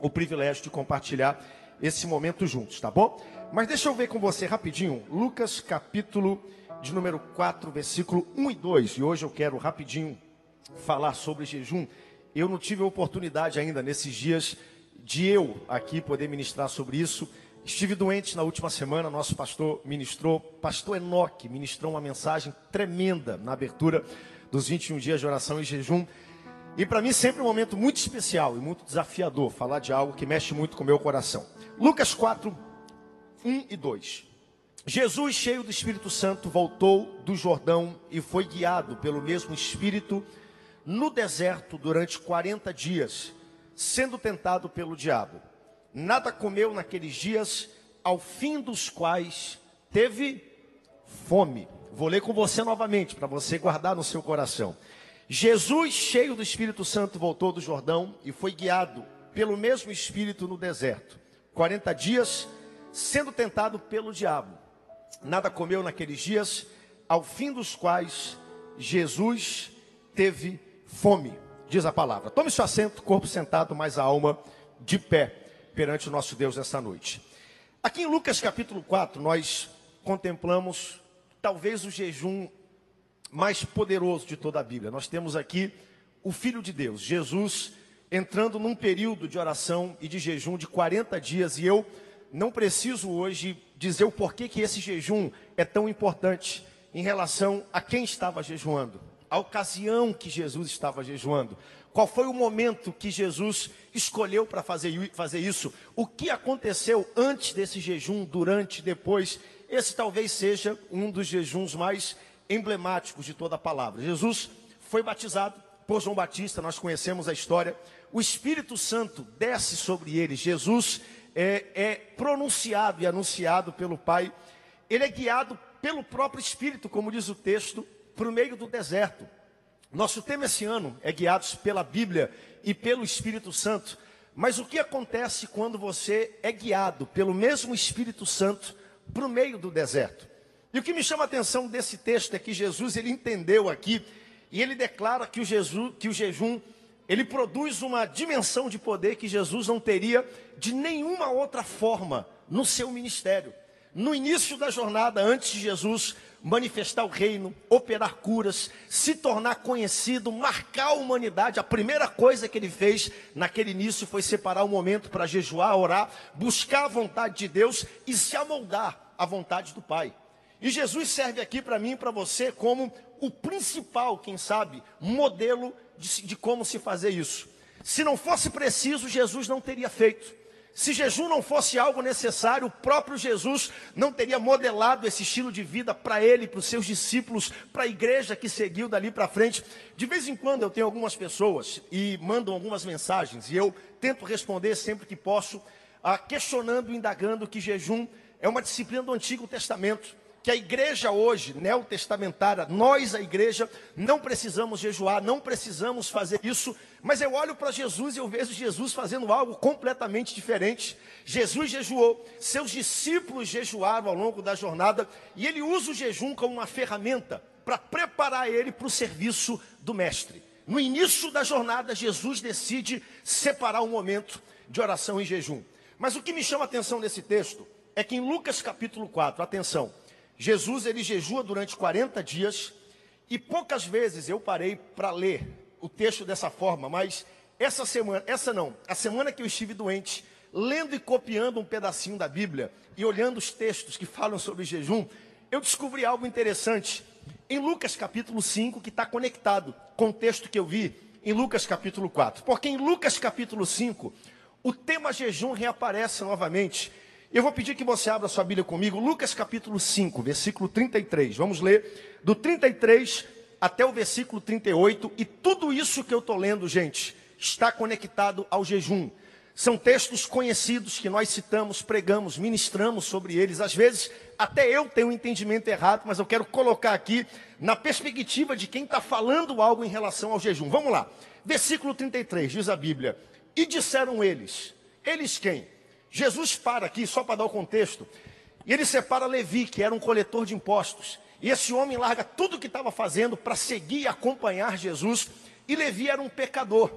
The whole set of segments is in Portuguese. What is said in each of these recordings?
o privilégio de compartilhar esse momento juntos, tá bom? Mas deixa eu ver com você rapidinho, Lucas capítulo de número 4, versículo 1 e 2. E hoje eu quero rapidinho falar sobre jejum. Eu não tive a oportunidade ainda nesses dias de eu aqui poder ministrar sobre isso. Estive doente na última semana, nosso pastor ministrou, pastor Enoque ministrou uma mensagem tremenda na abertura dos 21 dias de oração e jejum. E para mim sempre um momento muito especial e muito desafiador falar de algo que mexe muito com o meu coração. Lucas 4, 1 e 2. Jesus, cheio do Espírito Santo, voltou do Jordão e foi guiado pelo mesmo Espírito no deserto durante 40 dias, sendo tentado pelo diabo. Nada comeu naqueles dias, ao fim dos quais teve fome. Vou ler com você novamente, para você guardar no seu coração. Jesus, cheio do Espírito Santo, voltou do Jordão e foi guiado pelo mesmo Espírito no deserto. 40 dias, sendo tentado pelo diabo. Nada comeu naqueles dias, ao fim dos quais Jesus teve fome, diz a palavra. Tome seu assento, corpo sentado, mas a alma de pé perante o nosso Deus esta noite. Aqui em Lucas capítulo 4, nós contemplamos talvez o jejum mais poderoso de toda a Bíblia. Nós temos aqui o Filho de Deus, Jesus, entrando num período de oração e de jejum de 40 dias, e eu não preciso hoje dizer o porquê que esse jejum é tão importante em relação a quem estava jejuando a ocasião que Jesus estava jejuando. Qual foi o momento que Jesus escolheu para fazer, fazer isso? O que aconteceu antes desse jejum, durante, depois? Esse talvez seja um dos jejuns mais emblemáticos de toda a palavra. Jesus foi batizado por João Batista, nós conhecemos a história. O Espírito Santo desce sobre ele. Jesus é, é pronunciado e anunciado pelo Pai. Ele é guiado pelo próprio Espírito, como diz o texto, para o meio do deserto. Nosso tema esse ano é guiados pela Bíblia e pelo Espírito Santo. Mas o que acontece quando você é guiado pelo mesmo Espírito Santo para o meio do deserto? E o que me chama a atenção desse texto é que Jesus ele entendeu aqui e ele declara que o, Jesus, que o jejum ele produz uma dimensão de poder que Jesus não teria de nenhuma outra forma no seu ministério. No início da jornada, antes de Jesus manifestar o reino, operar curas, se tornar conhecido, marcar a humanidade. A primeira coisa que ele fez naquele início foi separar o momento para jejuar, orar, buscar a vontade de Deus e se amoldar à vontade do Pai. E Jesus serve aqui para mim e para você como o principal, quem sabe, modelo de, de como se fazer isso. Se não fosse preciso, Jesus não teria feito. Se jejum não fosse algo necessário, o próprio Jesus não teria modelado esse estilo de vida para ele, para os seus discípulos, para a igreja que seguiu dali para frente. De vez em quando eu tenho algumas pessoas e mandam algumas mensagens e eu tento responder sempre que posso, questionando, indagando que jejum é uma disciplina do Antigo Testamento que a igreja hoje, neotestamentária, nós, a igreja, não precisamos jejuar, não precisamos fazer isso, mas eu olho para Jesus e eu vejo Jesus fazendo algo completamente diferente. Jesus jejuou, seus discípulos jejuaram ao longo da jornada, e ele usa o jejum como uma ferramenta para preparar ele para o serviço do Mestre. No início da jornada, Jesus decide separar um momento de oração e jejum. Mas o que me chama a atenção nesse texto é que em Lucas capítulo 4, atenção, Jesus ele jejua durante 40 dias e poucas vezes eu parei para ler o texto dessa forma, mas essa semana, essa não, a semana que eu estive doente, lendo e copiando um pedacinho da Bíblia e olhando os textos que falam sobre jejum, eu descobri algo interessante em Lucas capítulo 5 que está conectado com o texto que eu vi em Lucas capítulo 4. Porque em Lucas capítulo 5, o tema jejum reaparece novamente eu vou pedir que você abra sua Bíblia comigo, Lucas capítulo 5, versículo 33. Vamos ler do 33 até o versículo 38. E tudo isso que eu estou lendo, gente, está conectado ao jejum. São textos conhecidos que nós citamos, pregamos, ministramos sobre eles. Às vezes, até eu tenho um entendimento errado, mas eu quero colocar aqui na perspectiva de quem está falando algo em relação ao jejum. Vamos lá. Versículo 33, diz a Bíblia: E disseram eles, eles quem? Jesus para aqui, só para dar o contexto, e ele separa Levi, que era um coletor de impostos. E esse homem larga tudo o que estava fazendo para seguir e acompanhar Jesus. E Levi era um pecador.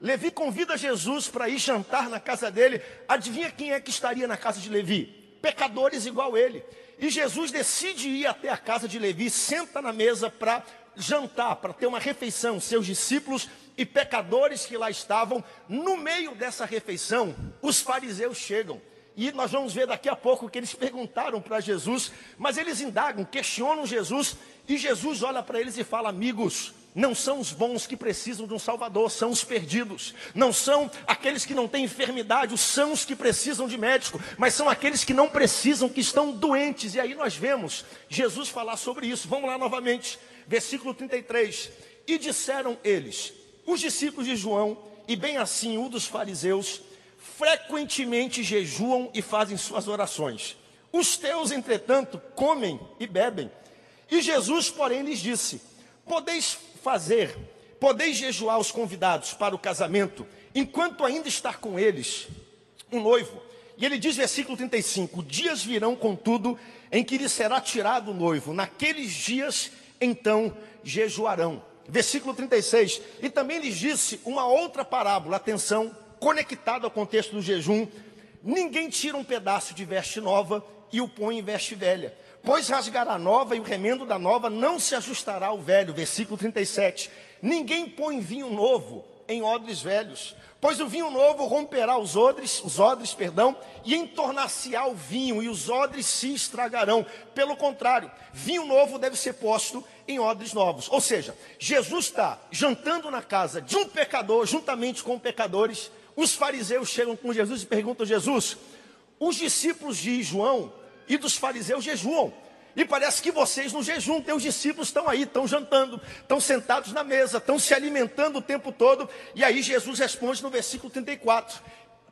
Levi convida Jesus para ir jantar na casa dele. Adivinha quem é que estaria na casa de Levi? Pecadores igual ele. E Jesus decide ir até a casa de Levi, senta na mesa para jantar, para ter uma refeição. Seus discípulos e pecadores que lá estavam, no meio dessa refeição, os fariseus chegam. E nós vamos ver daqui a pouco que eles perguntaram para Jesus, mas eles indagam, questionam Jesus, e Jesus olha para eles e fala: Amigos, não são os bons que precisam de um Salvador, são os perdidos. Não são aqueles que não têm enfermidade, são os que precisam de médico, mas são aqueles que não precisam, que estão doentes. E aí nós vemos Jesus falar sobre isso. Vamos lá novamente, versículo 33. E disseram eles, os discípulos de João, e bem assim o dos fariseus, frequentemente jejuam e fazem suas orações. Os teus, entretanto, comem e bebem. E Jesus, porém, lhes disse: Podeis fazer, podeis jejuar os convidados para o casamento, enquanto ainda estar com eles um noivo. E ele diz, versículo 35: Dias virão, contudo, em que lhe será tirado o noivo. Naqueles dias, então, jejuarão. Versículo 36. E também lhes disse uma outra parábola, atenção, conectada ao contexto do jejum. Ninguém tira um pedaço de veste nova e o põe em veste velha pois rasgará a nova e o remendo da nova não se ajustará ao velho. Versículo 37. Ninguém põe vinho novo em odres velhos, pois o vinho novo romperá os odres, os odres, perdão, e entornar-se-á o vinho, e os odres se estragarão. Pelo contrário, vinho novo deve ser posto em odres novos. Ou seja, Jesus está jantando na casa de um pecador, juntamente com pecadores. Os fariseus chegam com Jesus e perguntam: Jesus, os discípulos de João e dos fariseus jejuam. E parece que vocês no jejum, teus discípulos estão aí, estão jantando, estão sentados na mesa, estão se alimentando o tempo todo. E aí Jesus responde no versículo 34: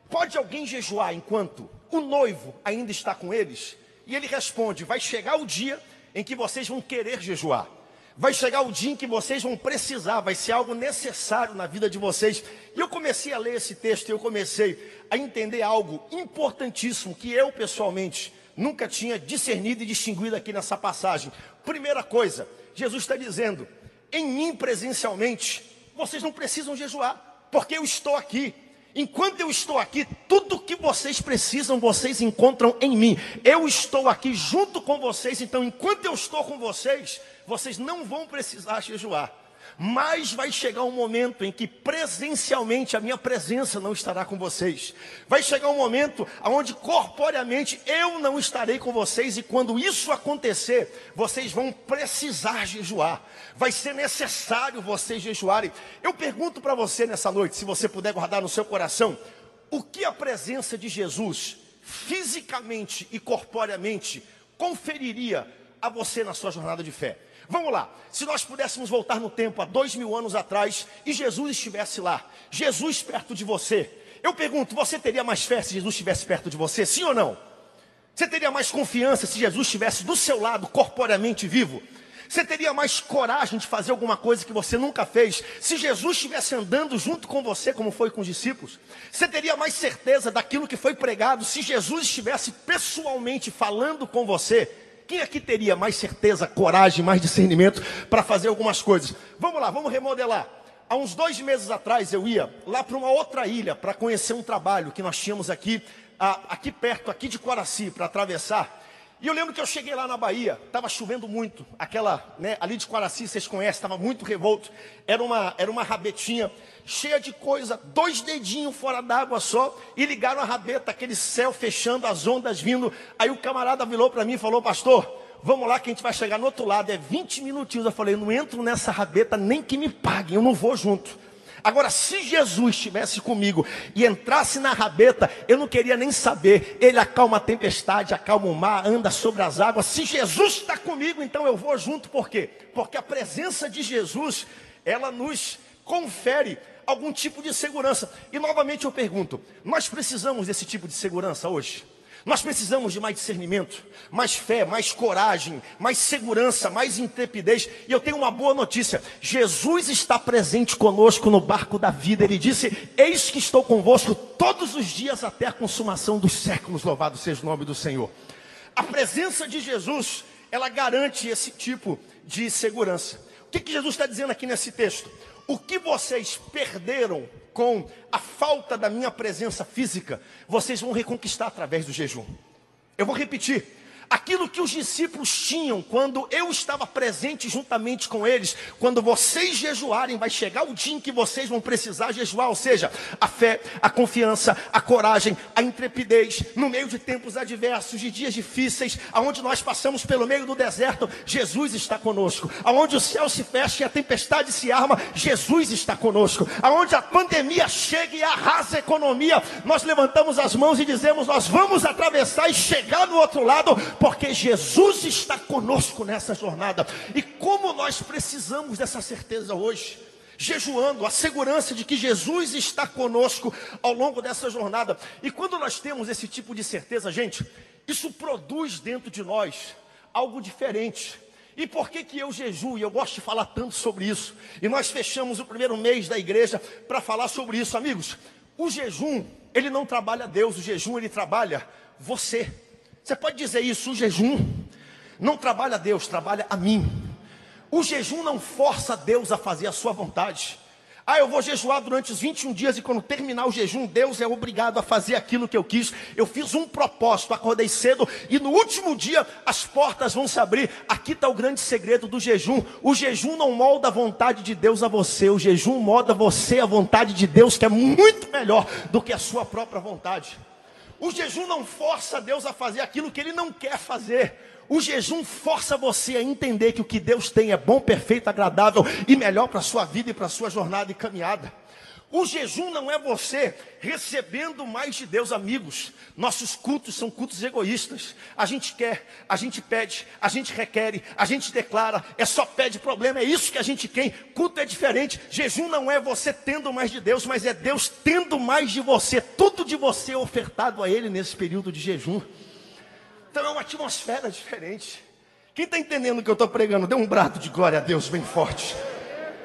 Pode alguém jejuar enquanto o noivo ainda está com eles? E ele responde: Vai chegar o dia em que vocês vão querer jejuar. Vai chegar o dia em que vocês vão precisar, vai ser algo necessário na vida de vocês. E eu comecei a ler esse texto e eu comecei a entender algo importantíssimo que eu pessoalmente nunca tinha discernido e distinguido aqui nessa passagem. Primeira coisa, Jesus está dizendo: em mim presencialmente, vocês não precisam jejuar, porque eu estou aqui. Enquanto eu estou aqui, tudo que vocês precisam, vocês encontram em mim. Eu estou aqui junto com vocês, então enquanto eu estou com vocês, vocês não vão precisar jejuar. Mas vai chegar um momento em que presencialmente a minha presença não estará com vocês. Vai chegar um momento onde corporeamente eu não estarei com vocês e quando isso acontecer, vocês vão precisar jejuar. Vai ser necessário vocês jejuarem. Eu pergunto para você nessa noite, se você puder guardar no seu coração, o que a presença de Jesus fisicamente e corporeamente conferiria a você na sua jornada de fé? Vamos lá. Se nós pudéssemos voltar no tempo, há dois mil anos atrás, e Jesus estivesse lá, Jesus perto de você, eu pergunto: você teria mais fé se Jesus estivesse perto de você? Sim ou não? Você teria mais confiança se Jesus estivesse do seu lado, corporeamente vivo? Você teria mais coragem de fazer alguma coisa que você nunca fez se Jesus estivesse andando junto com você, como foi com os discípulos? Você teria mais certeza daquilo que foi pregado se Jesus estivesse pessoalmente falando com você? Quem aqui teria mais certeza, coragem, mais discernimento para fazer algumas coisas? Vamos lá, vamos remodelar. Há uns dois meses atrás eu ia lá para uma outra ilha para conhecer um trabalho que nós tínhamos aqui, aqui perto, aqui de Coraci, para atravessar. E eu lembro que eu cheguei lá na Bahia, estava chovendo muito, aquela, né, ali de Quaraci, vocês conhecem, estava muito revolto. Era uma, era uma rabetinha cheia de coisa, dois dedinhos fora d'água só, e ligaram a rabeta, aquele céu fechando, as ondas vindo. Aí o camarada virou para mim e falou, pastor, vamos lá que a gente vai chegar no outro lado, é 20 minutinhos. Eu falei, não entro nessa rabeta nem que me paguem, eu não vou junto. Agora, se Jesus estivesse comigo e entrasse na rabeta, eu não queria nem saber. Ele acalma a tempestade, acalma o mar, anda sobre as águas. Se Jesus está comigo, então eu vou junto. Por quê? Porque a presença de Jesus, ela nos confere algum tipo de segurança. E novamente eu pergunto: nós precisamos desse tipo de segurança hoje? Nós precisamos de mais discernimento, mais fé, mais coragem, mais segurança, mais intrepidez. E eu tenho uma boa notícia: Jesus está presente conosco no barco da vida. Ele disse: Eis que estou convosco todos os dias até a consumação dos séculos. Louvado seja o nome do Senhor. A presença de Jesus, ela garante esse tipo de segurança. O que, que Jesus está dizendo aqui nesse texto? O que vocês perderam com a falta da minha presença física, vocês vão reconquistar através do jejum. Eu vou repetir aquilo que os discípulos tinham quando eu estava presente juntamente com eles. Quando vocês jejuarem, vai chegar o dia em que vocês vão precisar jejuar, ou seja, a fé, a confiança, a coragem, a intrepidez, no meio de tempos adversos, de dias difíceis, aonde nós passamos pelo meio do deserto, Jesus está conosco. Aonde o céu se fecha e a tempestade se arma, Jesus está conosco. Aonde a pandemia chega e arrasa a economia, nós levantamos as mãos e dizemos: Nós vamos atravessar e chegar do outro lado, porque Jesus está conosco nessa jornada. E como nós precisamos dessa certeza hoje? Jejuando, a segurança de que Jesus está conosco ao longo dessa jornada. E quando nós temos esse tipo de certeza, gente, isso produz dentro de nós algo diferente. E por que, que eu jejuo? E eu gosto de falar tanto sobre isso. E nós fechamos o primeiro mês da igreja para falar sobre isso, amigos. O jejum, ele não trabalha Deus, o jejum ele trabalha você. Você pode dizer isso, o jejum não trabalha a Deus, trabalha a mim. O jejum não força Deus a fazer a sua vontade. Ah, eu vou jejuar durante os 21 dias e quando terminar o jejum, Deus é obrigado a fazer aquilo que eu quis. Eu fiz um propósito, acordei cedo e no último dia as portas vão se abrir. Aqui está o grande segredo do jejum. O jejum não molda a vontade de Deus a você, o jejum molda você a vontade de Deus, que é muito melhor do que a sua própria vontade. O jejum não força Deus a fazer aquilo que Ele não quer fazer. O jejum força você a entender que o que Deus tem é bom, perfeito, agradável e melhor para a sua vida e para a sua jornada e caminhada. O jejum não é você recebendo mais de Deus, amigos. Nossos cultos são cultos egoístas. A gente quer, a gente pede, a gente requer, a gente declara, é só pede problema, é isso que a gente quer. Culto é diferente. Jejum não é você tendo mais de Deus, mas é Deus tendo mais de você. Tudo de você ofertado a Ele nesse período de jejum. Então é uma atmosfera diferente. Quem está entendendo o que eu estou pregando, dê um brado de glória a Deus bem forte.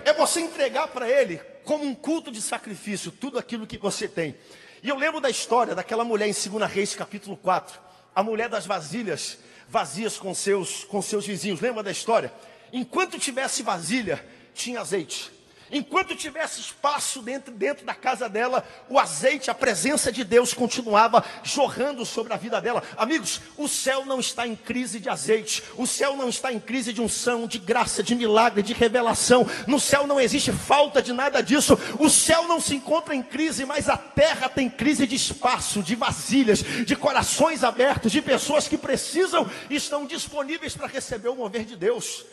É você entregar para Ele como um culto de sacrifício, tudo aquilo que você tem. E eu lembro da história daquela mulher em 2 Reis, capítulo 4, a mulher das vasilhas vazias com seus, com seus vizinhos. Lembra da história? Enquanto tivesse vasilha, tinha azeite. Enquanto tivesse espaço dentro, dentro da casa dela, o azeite, a presença de Deus continuava jorrando sobre a vida dela. Amigos, o céu não está em crise de azeite, o céu não está em crise de unção, de graça, de milagre, de revelação. No céu não existe falta de nada disso. O céu não se encontra em crise, mas a terra tem crise de espaço, de vasilhas, de corações abertos, de pessoas que precisam e estão disponíveis para receber o mover de Deus.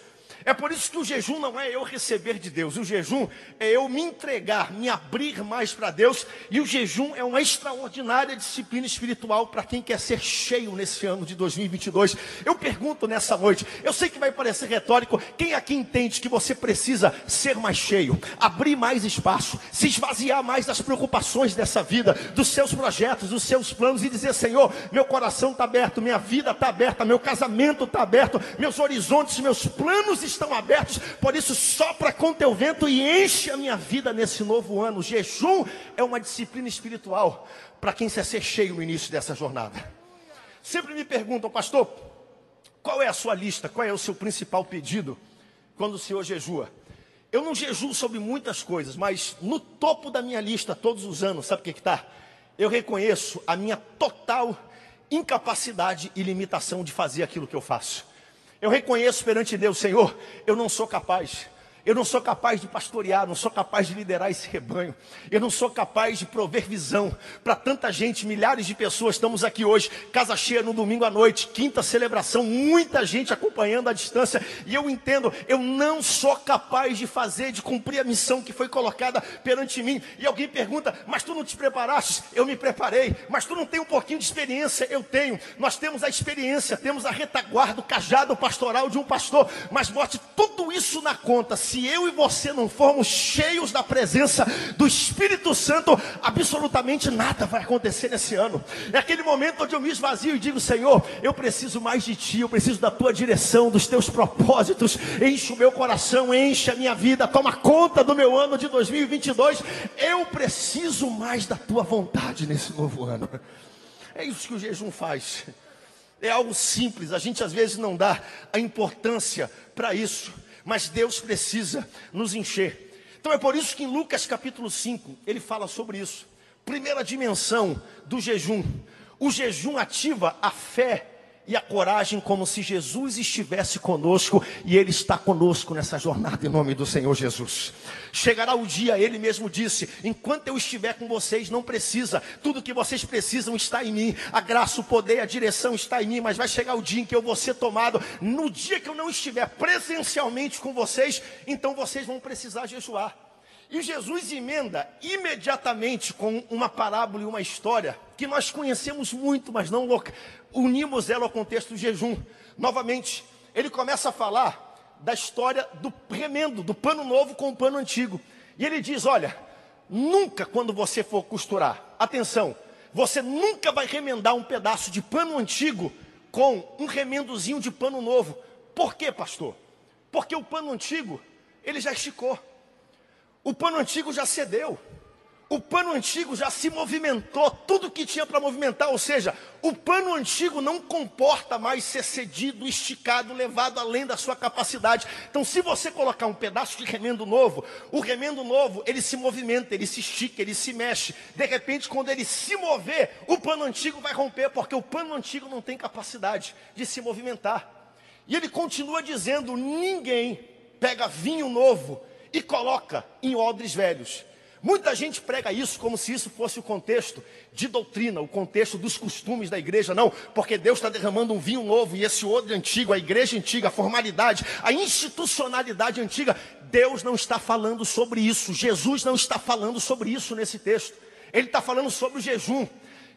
É por isso que o jejum não é eu receber de Deus, o jejum é eu me entregar, me abrir mais para Deus, e o jejum é uma extraordinária disciplina espiritual para quem quer ser cheio nesse ano de 2022. Eu pergunto nessa noite, eu sei que vai parecer retórico, quem aqui entende que você precisa ser mais cheio, abrir mais espaço, se esvaziar mais das preocupações dessa vida, dos seus projetos, dos seus planos e dizer: Senhor, meu coração está aberto, minha vida está aberta, meu casamento está aberto, meus horizontes, meus planos estão abertos, por isso sopra com teu vento e enche a minha vida nesse novo ano. O jejum é uma disciplina espiritual para quem quer ser cheio no início dessa jornada. Sempre me perguntam, pastor, qual é a sua lista? Qual é o seu principal pedido quando o senhor jejua? Eu não jejuo sobre muitas coisas, mas no topo da minha lista todos os anos, sabe o que está? Eu reconheço a minha total incapacidade e limitação de fazer aquilo que eu faço. Eu reconheço perante Deus, Senhor, eu não sou capaz. Eu não sou capaz de pastorear, não sou capaz de liderar esse rebanho. Eu não sou capaz de prover visão para tanta gente, milhares de pessoas. Estamos aqui hoje, casa cheia no domingo à noite, quinta celebração, muita gente acompanhando à distância. E eu entendo, eu não sou capaz de fazer, de cumprir a missão que foi colocada perante mim. E alguém pergunta, mas tu não te preparaste? Eu me preparei. Mas tu não tem um pouquinho de experiência? Eu tenho. Nós temos a experiência, temos a retaguarda, o cajado pastoral de um pastor. Mas bote tudo isso na conta se eu e você não formos cheios da presença do Espírito Santo, absolutamente nada vai acontecer nesse ano. É aquele momento onde eu me esvazio e digo: Senhor, eu preciso mais de Ti, eu preciso da Tua direção, dos Teus propósitos. Enche o meu coração, enche a minha vida, toma conta do meu ano de 2022. Eu preciso mais da Tua vontade nesse novo ano. É isso que o jejum faz. É algo simples, a gente às vezes não dá a importância para isso mas Deus precisa nos encher. Então é por isso que em Lucas capítulo 5 ele fala sobre isso. Primeira dimensão do jejum. O jejum ativa a fé e a coragem como se Jesus estivesse conosco e Ele está conosco nessa jornada em nome do Senhor Jesus. Chegará o dia, Ele mesmo disse: enquanto eu estiver com vocês, não precisa, tudo que vocês precisam está em mim, a graça, o poder, a direção está em mim, mas vai chegar o dia em que eu vou ser tomado. No dia que eu não estiver presencialmente com vocês, então vocês vão precisar jejuar. E Jesus emenda imediatamente com uma parábola e uma história que nós conhecemos muito, mas não unimos ela ao contexto do jejum. Novamente, ele começa a falar da história do remendo, do pano novo com o pano antigo. E ele diz: Olha, nunca quando você for costurar, atenção, você nunca vai remendar um pedaço de pano antigo com um remendozinho de pano novo. Por quê, pastor? Porque o pano antigo, ele já esticou. O pano antigo já cedeu. O pano antigo já se movimentou, tudo que tinha para movimentar, ou seja, o pano antigo não comporta mais ser cedido, esticado, levado além da sua capacidade. Então, se você colocar um pedaço de remendo novo, o remendo novo, ele se movimenta, ele se estica, ele se mexe. De repente, quando ele se mover, o pano antigo vai romper, porque o pano antigo não tem capacidade de se movimentar. E ele continua dizendo: ninguém pega vinho novo e coloca em odres velhos. Muita gente prega isso como se isso fosse o contexto de doutrina, o contexto dos costumes da igreja. Não, porque Deus está derramando um vinho novo e esse odre antigo, a igreja antiga, a formalidade, a institucionalidade antiga. Deus não está falando sobre isso. Jesus não está falando sobre isso nesse texto. Ele está falando sobre o jejum.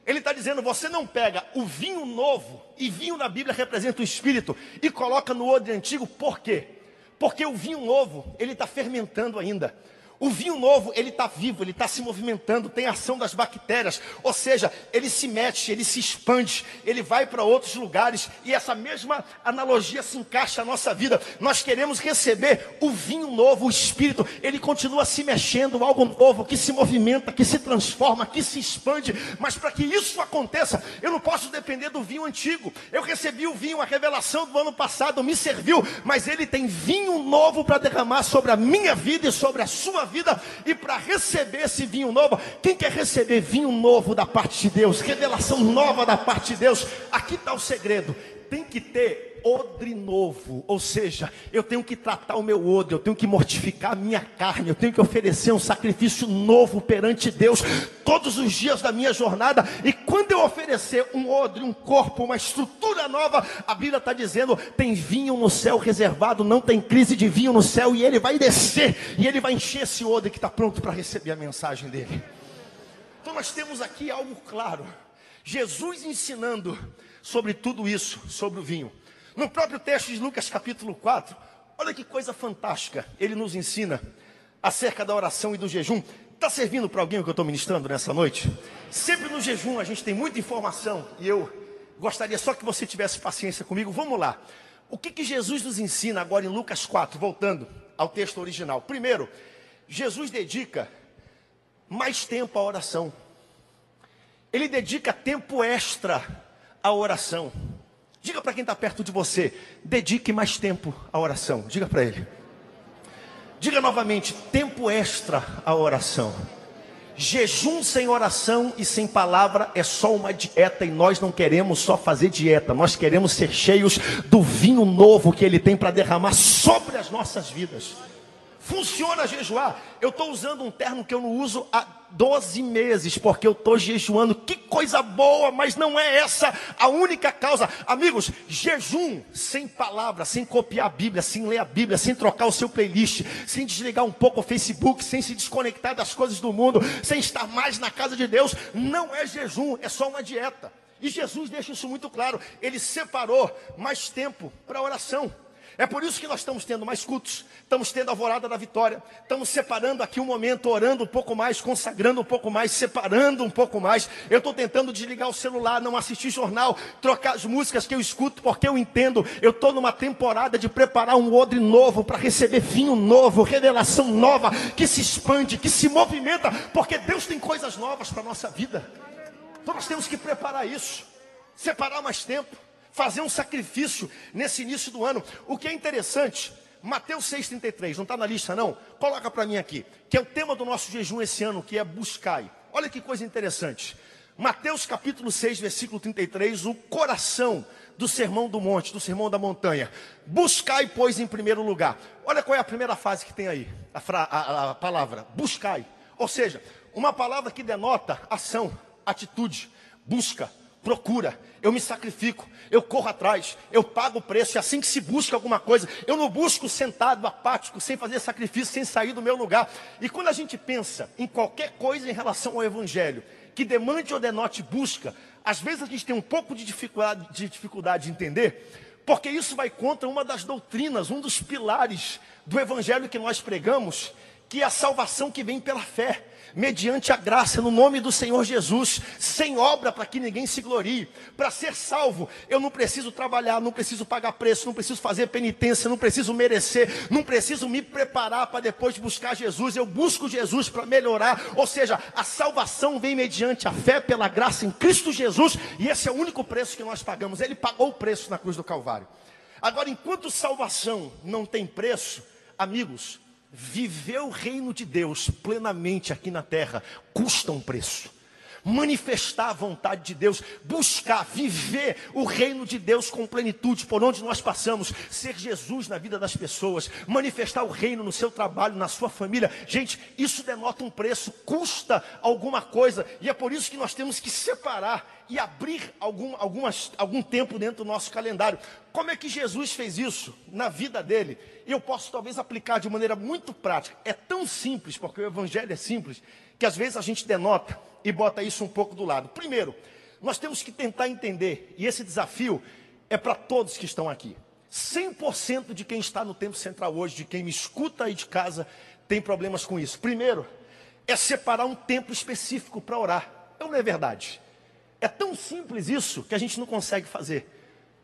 Ele está dizendo: você não pega o vinho novo, e vinho na Bíblia representa o Espírito, e coloca no odre antigo, por quê? Porque o vinho novo, ele está fermentando ainda. O vinho novo, ele está vivo, ele está se movimentando, tem ação das bactérias, ou seja, ele se mexe, ele se expande, ele vai para outros lugares, e essa mesma analogia se encaixa na nossa vida. Nós queremos receber o vinho novo, o Espírito, ele continua se mexendo, algo novo, que se movimenta, que se transforma, que se expande, mas para que isso aconteça, eu não posso depender do vinho antigo. Eu recebi o vinho, a revelação do ano passado me serviu, mas ele tem vinho novo para derramar sobre a minha vida e sobre a sua vida e para receber esse vinho novo, quem quer receber vinho novo da parte de Deus, revelação nova da parte de Deus, aqui está o segredo: tem que ter odre novo, ou seja, eu tenho que tratar o meu odre, eu tenho que mortificar a minha carne, eu tenho que oferecer um sacrifício novo perante Deus todos os dias da minha jornada. E quando eu oferecer um odre, um corpo, uma estrutura nova, a Bíblia está dizendo: tem vinho no céu reservado, não tem crise de vinho no céu, e ele vai descer, e ele vai encher esse odre que está pronto para receber a mensagem dele. Então nós temos aqui algo claro. Jesus ensinando sobre tudo isso, sobre o vinho. No próprio texto de Lucas capítulo 4, olha que coisa fantástica. Ele nos ensina acerca da oração e do jejum. Está servindo para alguém o que eu estou ministrando nessa noite? Sempre no jejum a gente tem muita informação e eu gostaria só que você tivesse paciência comigo. Vamos lá. O que, que Jesus nos ensina agora em Lucas 4, voltando ao texto original? Primeiro, Jesus dedica mais tempo à oração. Ele dedica tempo extra à oração. Diga para quem está perto de você, dedique mais tempo à oração. Diga para ele. Diga novamente, tempo extra à oração. Jejum sem oração e sem palavra é só uma dieta e nós não queremos só fazer dieta, nós queremos ser cheios do vinho novo que Ele tem para derramar sobre as nossas vidas. Funciona jejuar. Eu estou usando um termo que eu não uso há 12 meses, porque eu estou jejuando. Que coisa boa, mas não é essa a única causa. Amigos, jejum sem palavra, sem copiar a Bíblia, sem ler a Bíblia, sem trocar o seu playlist, sem desligar um pouco o Facebook, sem se desconectar das coisas do mundo, sem estar mais na casa de Deus, não é jejum, é só uma dieta. E Jesus deixa isso muito claro. Ele separou mais tempo para oração. É por isso que nós estamos tendo mais cultos, estamos tendo a alvorada da vitória, estamos separando aqui um momento, orando um pouco mais, consagrando um pouco mais, separando um pouco mais. Eu estou tentando desligar o celular, não assistir jornal, trocar as músicas que eu escuto, porque eu entendo, eu estou numa temporada de preparar um odre novo para receber vinho novo, revelação nova, que se expande, que se movimenta, porque Deus tem coisas novas para a nossa vida. Então nós temos que preparar isso, separar mais tempo fazer um sacrifício nesse início do ano. O que é interessante, Mateus 6,33, não está na lista não? Coloca para mim aqui, que é o tema do nosso jejum esse ano, que é buscai. Olha que coisa interessante. Mateus capítulo 6, versículo 33, o coração do sermão do monte, do sermão da montanha. Buscai, pois, em primeiro lugar. Olha qual é a primeira fase que tem aí, a, a, a palavra, buscai. Ou seja, uma palavra que denota ação, atitude, busca, procura, eu me sacrifico, eu corro atrás, eu pago o preço, é assim que se busca alguma coisa. Eu não busco sentado, apático, sem fazer sacrifício, sem sair do meu lugar. E quando a gente pensa em qualquer coisa em relação ao Evangelho, que demande ou denote busca, às vezes a gente tem um pouco de dificuldade de, dificuldade de entender, porque isso vai contra uma das doutrinas, um dos pilares do Evangelho que nós pregamos, que é a salvação que vem pela fé mediante a graça, no nome do Senhor Jesus, sem obra para que ninguém se glorie. Para ser salvo, eu não preciso trabalhar, não preciso pagar preço, não preciso fazer penitência, não preciso merecer, não preciso me preparar para depois buscar Jesus. Eu busco Jesus para melhorar. Ou seja, a salvação vem mediante a fé pela graça em Cristo Jesus, e esse é o único preço que nós pagamos. Ele pagou o preço na cruz do Calvário. Agora, enquanto salvação não tem preço, amigos, viver o reino de Deus plenamente aqui na terra custa um preço. Manifestar a vontade de Deus, buscar, viver o reino de Deus com plenitude por onde nós passamos, ser Jesus na vida das pessoas, manifestar o reino no seu trabalho, na sua família. Gente, isso denota um preço, custa alguma coisa, e é por isso que nós temos que separar e abrir algum, algumas, algum tempo dentro do nosso calendário. Como é que Jesus fez isso na vida dele? Eu posso talvez aplicar de maneira muito prática. É tão simples, porque o evangelho é simples, que às vezes a gente denota e bota isso um pouco do lado. Primeiro, nós temos que tentar entender, e esse desafio é para todos que estão aqui. 100% de quem está no tempo central hoje, de quem me escuta aí de casa, tem problemas com isso. Primeiro, é separar um tempo específico para orar. Não é verdade? É tão simples isso que a gente não consegue fazer.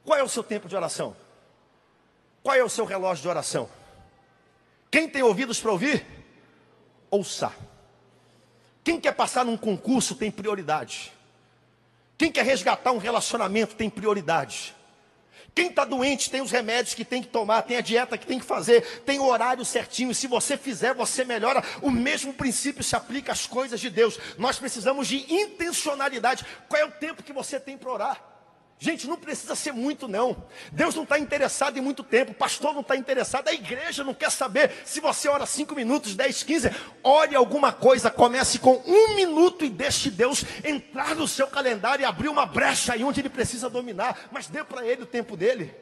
Qual é o seu tempo de oração? Qual é o seu relógio de oração? Quem tem ouvidos para ouvir? Ouça. Quem quer passar num concurso tem prioridade. Quem quer resgatar um relacionamento tem prioridade. Quem está doente tem os remédios que tem que tomar, tem a dieta que tem que fazer, tem o horário certinho. Se você fizer, você melhora. O mesmo princípio se aplica às coisas de Deus. Nós precisamos de intencionalidade. Qual é o tempo que você tem para orar? Gente, não precisa ser muito, não. Deus não está interessado em muito tempo, o pastor não está interessado, a igreja não quer saber se você ora 5 minutos, 10, 15. Ore alguma coisa, comece com um minuto e deixe Deus entrar no seu calendário e abrir uma brecha aí onde ele precisa dominar, mas dê para ele o tempo dele.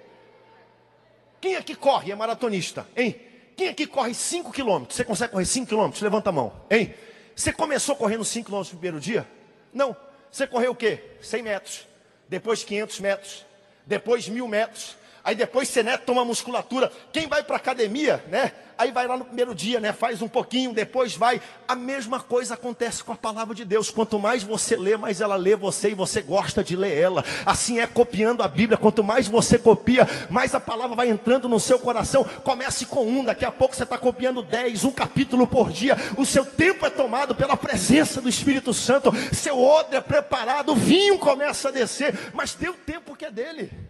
Quem aqui corre é maratonista, hein? Quem aqui corre 5 quilômetros? Você consegue correr 5 quilômetros? Levanta a mão, hein? Você começou correndo 5 quilômetros no primeiro dia? Não. Você correu o quê? 100 metros depois 500 metros, depois mil metros, aí depois você né, toma musculatura. Quem vai para academia, né? Aí vai lá no primeiro dia, né? Faz um pouquinho, depois vai. A mesma coisa acontece com a palavra de Deus. Quanto mais você lê, mais ela lê você e você gosta de ler ela. Assim é copiando a Bíblia. Quanto mais você copia, mais a palavra vai entrando no seu coração. Comece com um, daqui a pouco você está copiando dez, um capítulo por dia. O seu tempo é tomado pela presença do Espírito Santo. Seu odre é preparado, o vinho começa a descer, mas dê o tempo que é dele.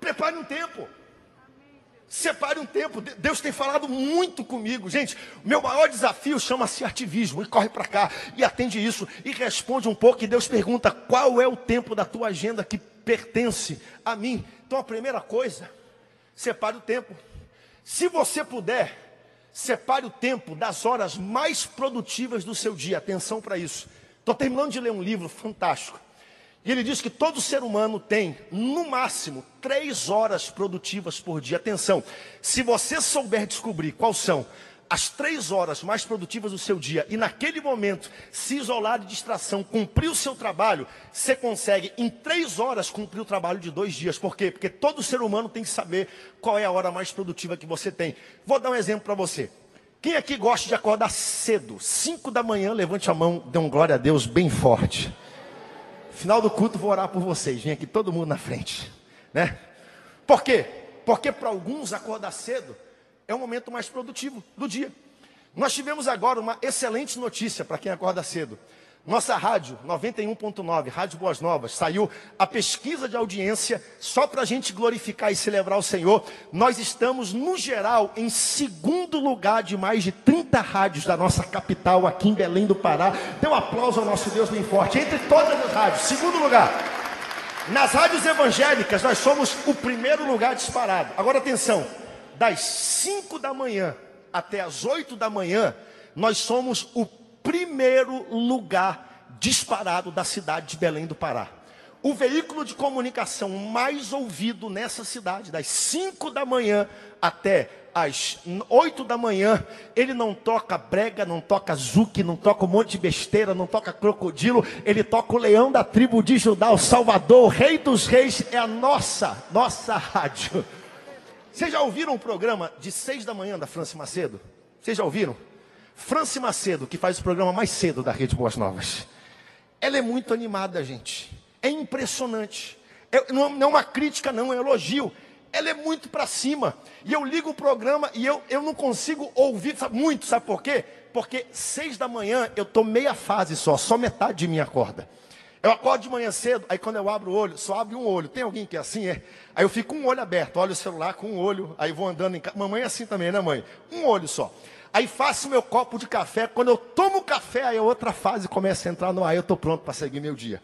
Prepare um tempo. Separe um tempo. Deus tem falado muito comigo. Gente, meu maior desafio chama-se ativismo. E corre para cá e atende isso. E responde um pouco. E Deus pergunta: qual é o tempo da tua agenda que pertence a mim? Então a primeira coisa, separe o tempo. Se você puder, separe o tempo das horas mais produtivas do seu dia. Atenção para isso. Estou terminando de ler um livro fantástico. E ele diz que todo ser humano tem, no máximo, três horas produtivas por dia. Atenção, se você souber descobrir quais são as três horas mais produtivas do seu dia e naquele momento se isolar de distração, cumprir o seu trabalho, você consegue em três horas cumprir o trabalho de dois dias. Por quê? Porque todo ser humano tem que saber qual é a hora mais produtiva que você tem. Vou dar um exemplo para você. Quem aqui gosta de acordar cedo? Cinco da manhã, levante a mão, dê um glória a Deus bem forte. Final do culto vou orar por vocês. Vem aqui todo mundo na frente, né? Por quê? Porque para alguns acordar cedo é o momento mais produtivo do dia. Nós tivemos agora uma excelente notícia para quem acorda cedo. Nossa rádio, 91.9, Rádio Boas Novas, saiu a pesquisa de audiência só para a gente glorificar e celebrar o Senhor. Nós estamos, no geral, em segundo lugar de mais de 30 rádios da nossa capital, aqui em Belém do Pará. Dê um aplauso ao nosso Deus bem forte. Entre todas as rádios, segundo lugar. Nas rádios evangélicas, nós somos o primeiro lugar disparado. Agora atenção, das 5 da manhã até as 8 da manhã, nós somos o primeiro lugar disparado da cidade de Belém do Pará. O veículo de comunicação mais ouvido nessa cidade, das 5 da manhã até às 8 da manhã, ele não toca brega, não toca zuki, não toca um monte de besteira, não toca crocodilo, ele toca o leão da tribo de Judá, o Salvador, o Rei dos Reis, é a nossa, nossa rádio. Vocês já ouviram o programa de 6 da manhã da França Macedo? Vocês já ouviram? Franci Macedo, que faz o programa mais cedo da Rede Boas Novas. Ela é muito animada, gente. É impressionante. É, não, é uma crítica, não, é um elogio. Ela é muito para cima. E eu ligo o programa e eu, eu não consigo ouvir sabe, muito. Sabe por quê? Porque seis da manhã eu estou meia fase só, só metade de mim acorda. Eu acordo de manhã cedo, aí quando eu abro o olho, só abre um olho. Tem alguém que é assim, é? Aí eu fico com um olho aberto, olho o celular com um olho, aí vou andando em casa. Mamãe é assim também, né, mãe? Um olho só. Aí faço meu copo de café. Quando eu tomo café, aí a outra fase começa a entrar no ar. Eu estou pronto para seguir meu dia.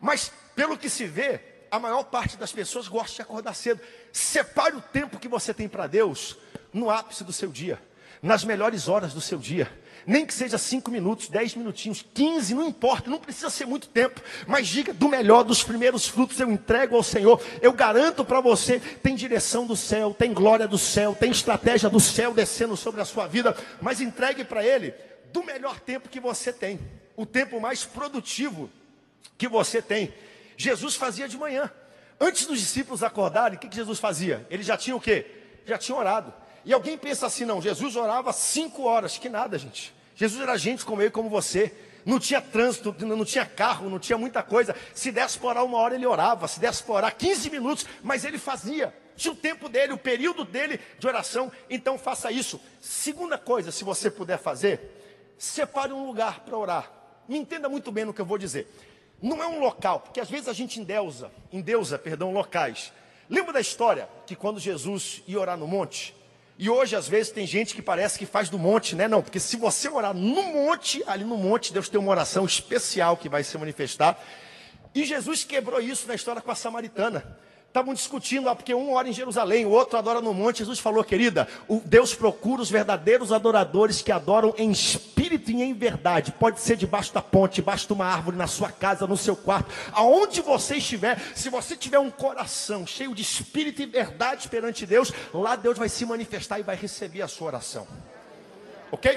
Mas, pelo que se vê, a maior parte das pessoas gosta de acordar cedo. Separe o tempo que você tem para Deus no ápice do seu dia, nas melhores horas do seu dia. Nem que seja cinco minutos, dez minutinhos, quinze, não importa, não precisa ser muito tempo. Mas diga do melhor dos primeiros frutos eu entrego ao Senhor. Eu garanto para você, tem direção do céu, tem glória do céu, tem estratégia do céu descendo sobre a sua vida. Mas entregue para Ele do melhor tempo que você tem, o tempo mais produtivo que você tem. Jesus fazia de manhã. Antes dos discípulos acordarem, o que, que Jesus fazia? Ele já tinha o quê? Já tinha orado. E alguém pensa assim, não, Jesus orava cinco horas, que nada, gente. Jesus era gente como eu e como você. Não tinha trânsito, não tinha carro, não tinha muita coisa. Se desse por orar uma hora, ele orava. Se desse por orar 15 minutos, mas ele fazia. Tinha o tempo dele, o período dele de oração. Então faça isso. Segunda coisa, se você puder fazer, separe um lugar para orar. Me entenda muito bem no que eu vou dizer. Não é um local, porque às vezes a gente endeusa, endeusa, perdão, locais. Lembra da história que quando Jesus ia orar no monte, e hoje, às vezes, tem gente que parece que faz do monte, né? Não, porque se você orar no monte, ali no monte, Deus tem uma oração especial que vai se manifestar. E Jesus quebrou isso na história com a samaritana. Estavam discutindo, ah, porque um ora em Jerusalém, o outro adora no monte. Jesus falou, querida, Deus procura os verdadeiros adoradores que adoram em espírito e em verdade. Pode ser debaixo da ponte, debaixo de uma árvore, na sua casa, no seu quarto, aonde você estiver. Se você tiver um coração cheio de espírito e verdade perante Deus, lá Deus vai se manifestar e vai receber a sua oração. Ok?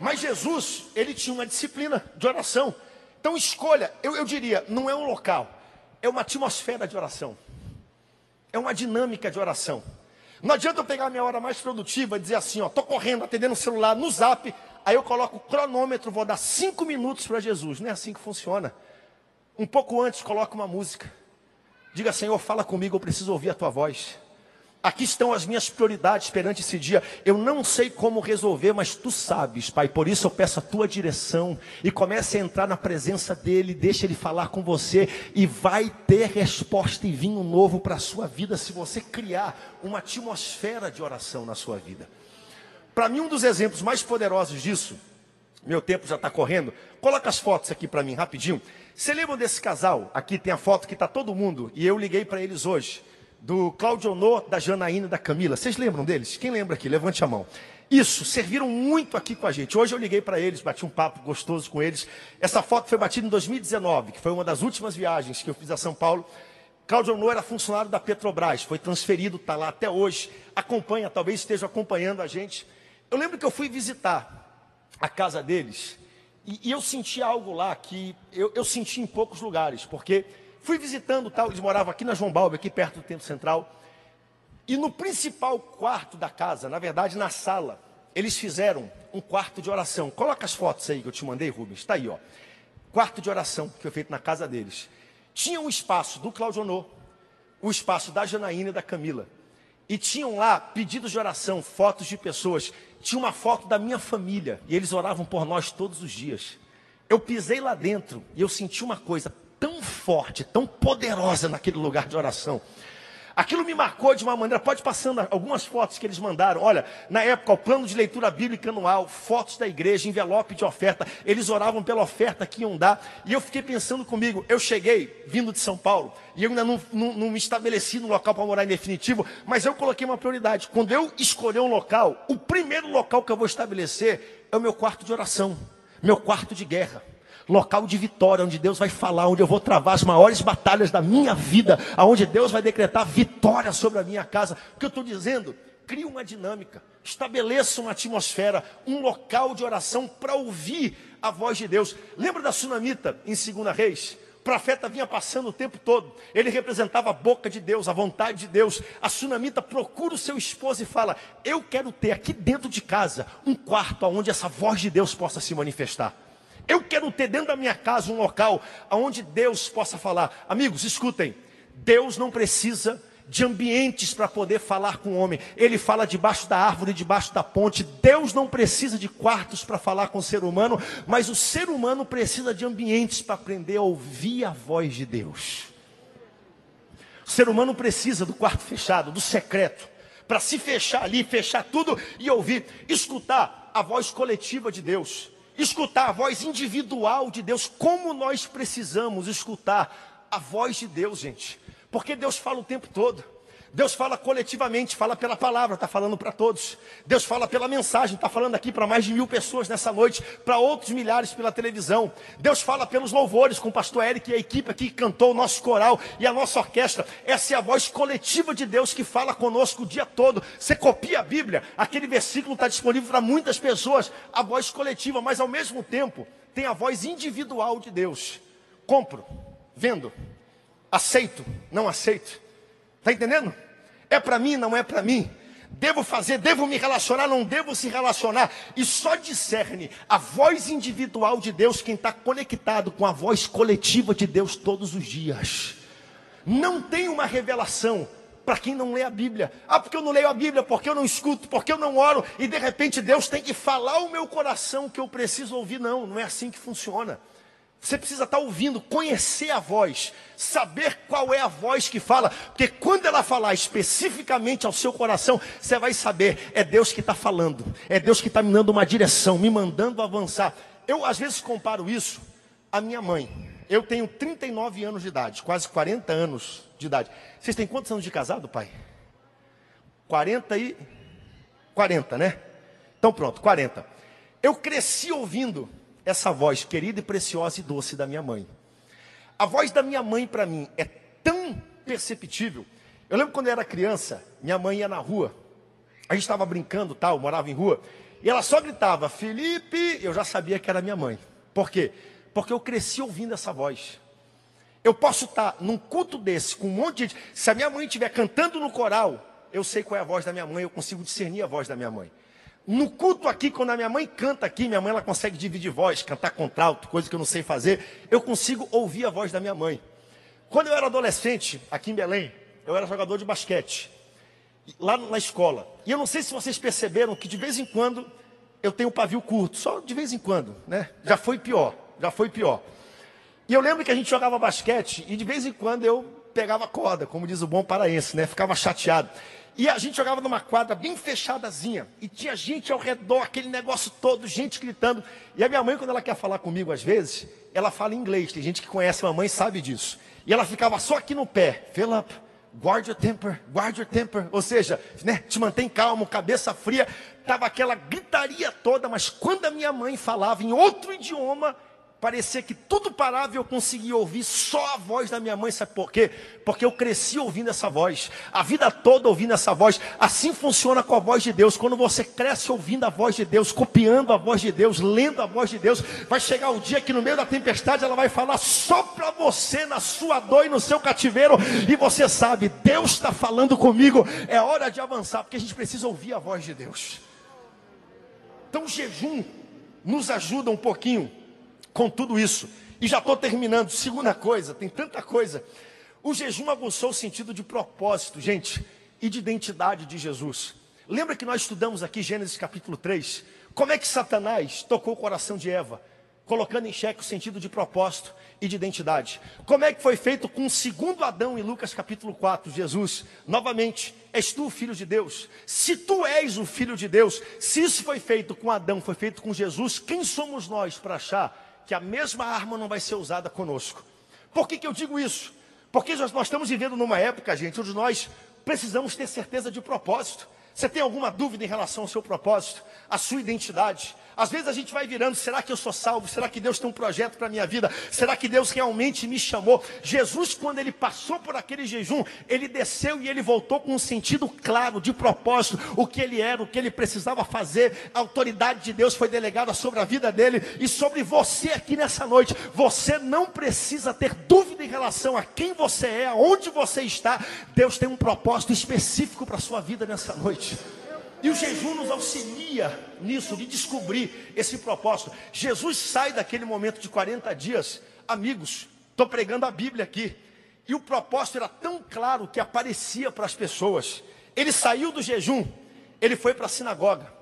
Mas Jesus, ele tinha uma disciplina de oração. Então escolha, eu, eu diria, não é um local, é uma atmosfera de oração. É uma dinâmica de oração. Não adianta eu pegar a minha hora mais produtiva e dizer assim, ó, tô correndo, atendendo o celular no zap, aí eu coloco o cronômetro, vou dar cinco minutos para Jesus. Não é assim que funciona. Um pouco antes, coloca uma música. Diga, Senhor, fala comigo, eu preciso ouvir a tua voz. Aqui estão as minhas prioridades perante esse dia. Eu não sei como resolver, mas tu sabes, Pai. Por isso eu peço a tua direção e comece a entrar na presença dele, deixa ele falar com você e vai ter resposta e vinho novo para a sua vida se você criar uma atmosfera de oração na sua vida. Para mim, um dos exemplos mais poderosos disso, meu tempo já está correndo, coloca as fotos aqui para mim rapidinho. Você lembra desse casal? Aqui tem a foto que está todo mundo e eu liguei para eles hoje do Claudio Honor, da Janaína da Camila. Vocês lembram deles? Quem lembra aqui? Levante a mão. Isso, serviram muito aqui com a gente. Hoje eu liguei para eles, bati um papo gostoso com eles. Essa foto foi batida em 2019, que foi uma das últimas viagens que eu fiz a São Paulo. Cláudio Honor era funcionário da Petrobras, foi transferido, está lá até hoje. Acompanha, talvez esteja acompanhando a gente. Eu lembro que eu fui visitar a casa deles e, e eu senti algo lá que eu, eu senti em poucos lugares, porque Fui visitando tal, eles moravam aqui na João Balbi, aqui perto do Templo Central. E no principal quarto da casa, na verdade na sala, eles fizeram um quarto de oração. Coloca as fotos aí que eu te mandei, Rubens. Está aí, ó. Quarto de oração que foi feito na casa deles. Tinha um espaço do Claudio Honor, o espaço da Janaína e da Camila. E tinham lá pedidos de oração, fotos de pessoas. Tinha uma foto da minha família. E eles oravam por nós todos os dias. eu pisei lá dentro e eu senti uma coisa tão forte, tão poderosa naquele lugar de oração. Aquilo me marcou de uma maneira, pode passando algumas fotos que eles mandaram. Olha, na época, o plano de leitura bíblica anual, fotos da igreja, envelope de oferta. Eles oravam pela oferta que iam dar. E eu fiquei pensando comigo, eu cheguei, vindo de São Paulo, e eu ainda não, não, não me estabeleci no local para morar em definitivo, mas eu coloquei uma prioridade. Quando eu escolher um local, o primeiro local que eu vou estabelecer é o meu quarto de oração, meu quarto de guerra local de vitória, onde Deus vai falar, onde eu vou travar as maiores batalhas da minha vida, aonde Deus vai decretar vitória sobre a minha casa. O que eu estou dizendo? Crie uma dinâmica, estabeleça uma atmosfera, um local de oração para ouvir a voz de Deus. Lembra da sunamita em 2 Reis? O profeta vinha passando o tempo todo. Ele representava a boca de Deus, a vontade de Deus. A sunamita procura o seu esposo e fala: Eu quero ter aqui dentro de casa um quarto onde essa voz de Deus possa se manifestar. Eu quero ter dentro da minha casa um local onde Deus possa falar. Amigos, escutem. Deus não precisa de ambientes para poder falar com o homem. Ele fala debaixo da árvore, debaixo da ponte. Deus não precisa de quartos para falar com o ser humano, mas o ser humano precisa de ambientes para aprender a ouvir a voz de Deus. O ser humano precisa do quarto fechado, do secreto, para se fechar ali, fechar tudo e ouvir, escutar a voz coletiva de Deus escutar a voz individual de Deus, como nós precisamos escutar a voz de Deus, gente, porque Deus fala o tempo todo. Deus fala coletivamente, fala pela palavra, está falando para todos. Deus fala pela mensagem, está falando aqui para mais de mil pessoas nessa noite, para outros milhares pela televisão. Deus fala pelos louvores com o pastor Eric e a equipe aqui que cantou o nosso coral e a nossa orquestra. Essa é a voz coletiva de Deus que fala conosco o dia todo. Você copia a Bíblia, aquele versículo está disponível para muitas pessoas, a voz coletiva, mas ao mesmo tempo tem a voz individual de Deus. Compro, vendo, aceito, não aceito. Está entendendo? É para mim, não é para mim. Devo fazer, devo me relacionar, não devo se relacionar. E só discerne a voz individual de Deus quem está conectado com a voz coletiva de Deus todos os dias. Não tem uma revelação para quem não lê a Bíblia. Ah, porque eu não leio a Bíblia, porque eu não escuto, porque eu não oro, e de repente Deus tem que falar o meu coração que eu preciso ouvir. Não, não é assim que funciona. Você precisa estar ouvindo, conhecer a voz, saber qual é a voz que fala, porque quando ela falar especificamente ao seu coração, você vai saber, é Deus que está falando, é Deus que está me dando uma direção, me mandando avançar. Eu às vezes comparo isso à minha mãe. Eu tenho 39 anos de idade, quase 40 anos de idade. Vocês têm quantos anos de casado, pai? 40 e 40, né? Então pronto, 40. Eu cresci ouvindo essa voz querida e preciosa e doce da minha mãe. A voz da minha mãe para mim é tão perceptível. Eu lembro quando eu era criança, minha mãe ia na rua, a gente estava brincando, tal, morava em rua, e ela só gritava, Felipe, eu já sabia que era minha mãe. Por quê? Porque eu cresci ouvindo essa voz. Eu posso estar num culto desse, com um monte de gente. Se a minha mãe estiver cantando no coral, eu sei qual é a voz da minha mãe, eu consigo discernir a voz da minha mãe. No culto aqui, quando a minha mãe canta aqui, minha mãe ela consegue dividir voz, cantar contralto, coisa que eu não sei fazer. Eu consigo ouvir a voz da minha mãe. Quando eu era adolescente, aqui em Belém, eu era jogador de basquete, lá na escola. E eu não sei se vocês perceberam que de vez em quando eu tenho um pavio curto, só de vez em quando, né? Já foi pior, já foi pior. E eu lembro que a gente jogava basquete e de vez em quando eu pegava corda, como diz o bom paraense, né? Ficava chateado. E a gente jogava numa quadra bem fechadazinha. E tinha gente ao redor, aquele negócio todo, gente gritando. E a minha mãe, quando ela quer falar comigo, às vezes, ela fala inglês. Tem gente que conhece a mamãe sabe disso. E ela ficava só aqui no pé. Fill up, guard your temper, guard your temper. Ou seja, né, te mantém calmo, cabeça fria. Tava aquela gritaria toda, mas quando a minha mãe falava em outro idioma, parecia que tudo parava e eu conseguia ouvir só a voz da minha mãe. Sabe por quê? Porque eu cresci ouvindo essa voz, a vida toda ouvindo essa voz. Assim funciona com a voz de Deus. Quando você cresce ouvindo a voz de Deus, copiando a voz de Deus, lendo a voz de Deus, vai chegar o dia que no meio da tempestade ela vai falar só para você, na sua dor e no seu cativeiro, e você sabe, Deus está falando comigo, é hora de avançar, porque a gente precisa ouvir a voz de Deus. Então, o jejum nos ajuda um pouquinho com tudo isso. E já estou terminando. Segunda coisa, tem tanta coisa. O jejum aguçou o sentido de propósito, gente, e de identidade de Jesus. Lembra que nós estudamos aqui Gênesis capítulo 3? Como é que Satanás tocou o coração de Eva? colocando em xeque o sentido de propósito e de identidade. Como é que foi feito com o segundo Adão em Lucas capítulo 4? Jesus, novamente, és tu o filho de Deus? Se tu és o filho de Deus, se isso foi feito com Adão, foi feito com Jesus, quem somos nós para achar que a mesma arma não vai ser usada conosco? Por que, que eu digo isso? Porque nós, nós estamos vivendo numa época, gente, onde nós precisamos ter certeza de propósito. Você tem alguma dúvida em relação ao seu propósito, à sua identidade? Às vezes a gente vai virando, será que eu sou salvo? Será que Deus tem um projeto para a minha vida? Será que Deus realmente me chamou? Jesus, quando ele passou por aquele jejum, ele desceu e ele voltou com um sentido claro, de propósito, o que ele era, o que ele precisava fazer. A autoridade de Deus foi delegada sobre a vida dele e sobre você aqui nessa noite. Você não precisa ter dúvida em relação a quem você é, aonde você está. Deus tem um propósito específico para a sua vida nessa noite. E o jejum nos auxilia nisso, de descobrir esse propósito. Jesus sai daquele momento de 40 dias, amigos, estou pregando a Bíblia aqui. E o propósito era tão claro que aparecia para as pessoas. Ele saiu do jejum, ele foi para a sinagoga.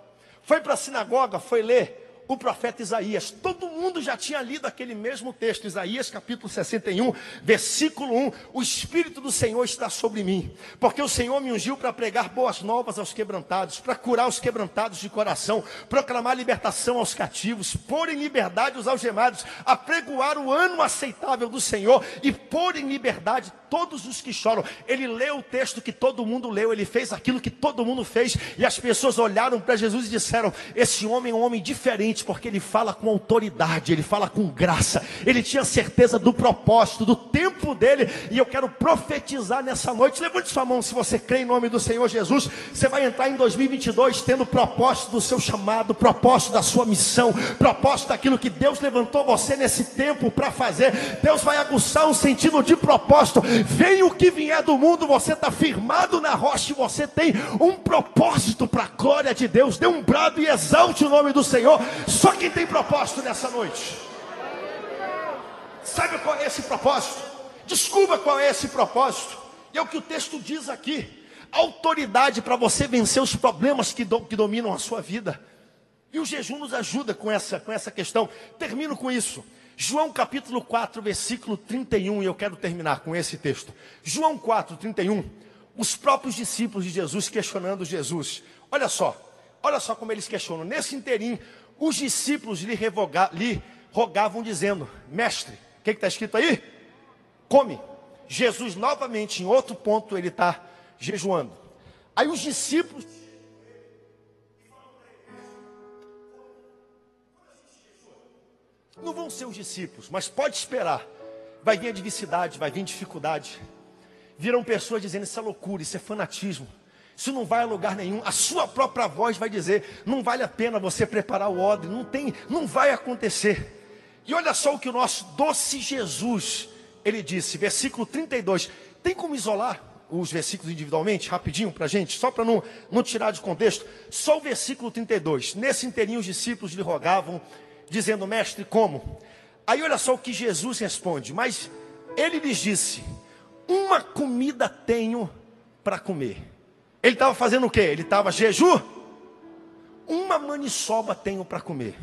Foi para a sinagoga, foi ler o profeta Isaías. Todo mundo já tinha lido aquele mesmo texto, Isaías capítulo 61, versículo 1. O Espírito do Senhor está sobre mim, porque o Senhor me ungiu para pregar boas novas aos quebrantados, para curar os quebrantados de coração, proclamar libertação aos cativos, pôr em liberdade os algemados, apregoar o ano aceitável do Senhor e pôr em liberdade todos os que choram. Ele leu o texto que todo mundo leu, ele fez aquilo que todo mundo fez, e as pessoas olharam para Jesus e disseram: Esse homem é um homem diferente, porque ele fala com autoridade, ele fala com graça, ele tinha certeza do propósito, do tempo dele, e eu quero profetizar nessa noite. Levante sua mão se você crê em nome do Senhor Jesus. Você vai entrar em 2022 tendo propósito do seu chamado, propósito da sua missão, propósito daquilo que Deus levantou você nesse tempo para fazer. Deus vai aguçar um sentido de propósito Vem o que vier do mundo, você está firmado na rocha e você tem um propósito para a glória de Deus. Dê um brado e exalte o nome do Senhor. Só quem tem propósito nessa noite. Sabe qual é esse propósito? Descubra qual é esse propósito. É o que o texto diz aqui. Autoridade para você vencer os problemas que, do, que dominam a sua vida. E o jejum nos ajuda com essa, com essa questão. Termino com isso. João capítulo 4, versículo 31, e eu quero terminar com esse texto. João 4, 31. Os próprios discípulos de Jesus questionando Jesus. Olha só, olha só como eles questionam. Nesse inteirinho, os discípulos lhe, revoga, lhe rogavam, dizendo: Mestre, o que está escrito aí? Come. Jesus, novamente, em outro ponto, ele está jejuando. Aí os discípulos Não vão ser os discípulos, mas pode esperar. Vai vir adversidade, vai vir dificuldade. Virão pessoas dizendo isso é loucura, isso é fanatismo. Isso não vai a lugar nenhum. A sua própria voz vai dizer: não vale a pena você preparar o odre, não tem, não vai acontecer. E olha só o que o nosso doce Jesus, ele disse, versículo 32. Tem como isolar os versículos individualmente, rapidinho para a gente, só para não, não tirar de contexto? Só o versículo 32. Nesse inteirinho os discípulos lhe rogavam dizendo, mestre, como? Aí olha só o que Jesus responde, mas ele lhes disse: Uma comida tenho para comer. Ele estava fazendo o quê? Ele estava jejum? Uma maniçoba tenho para comer.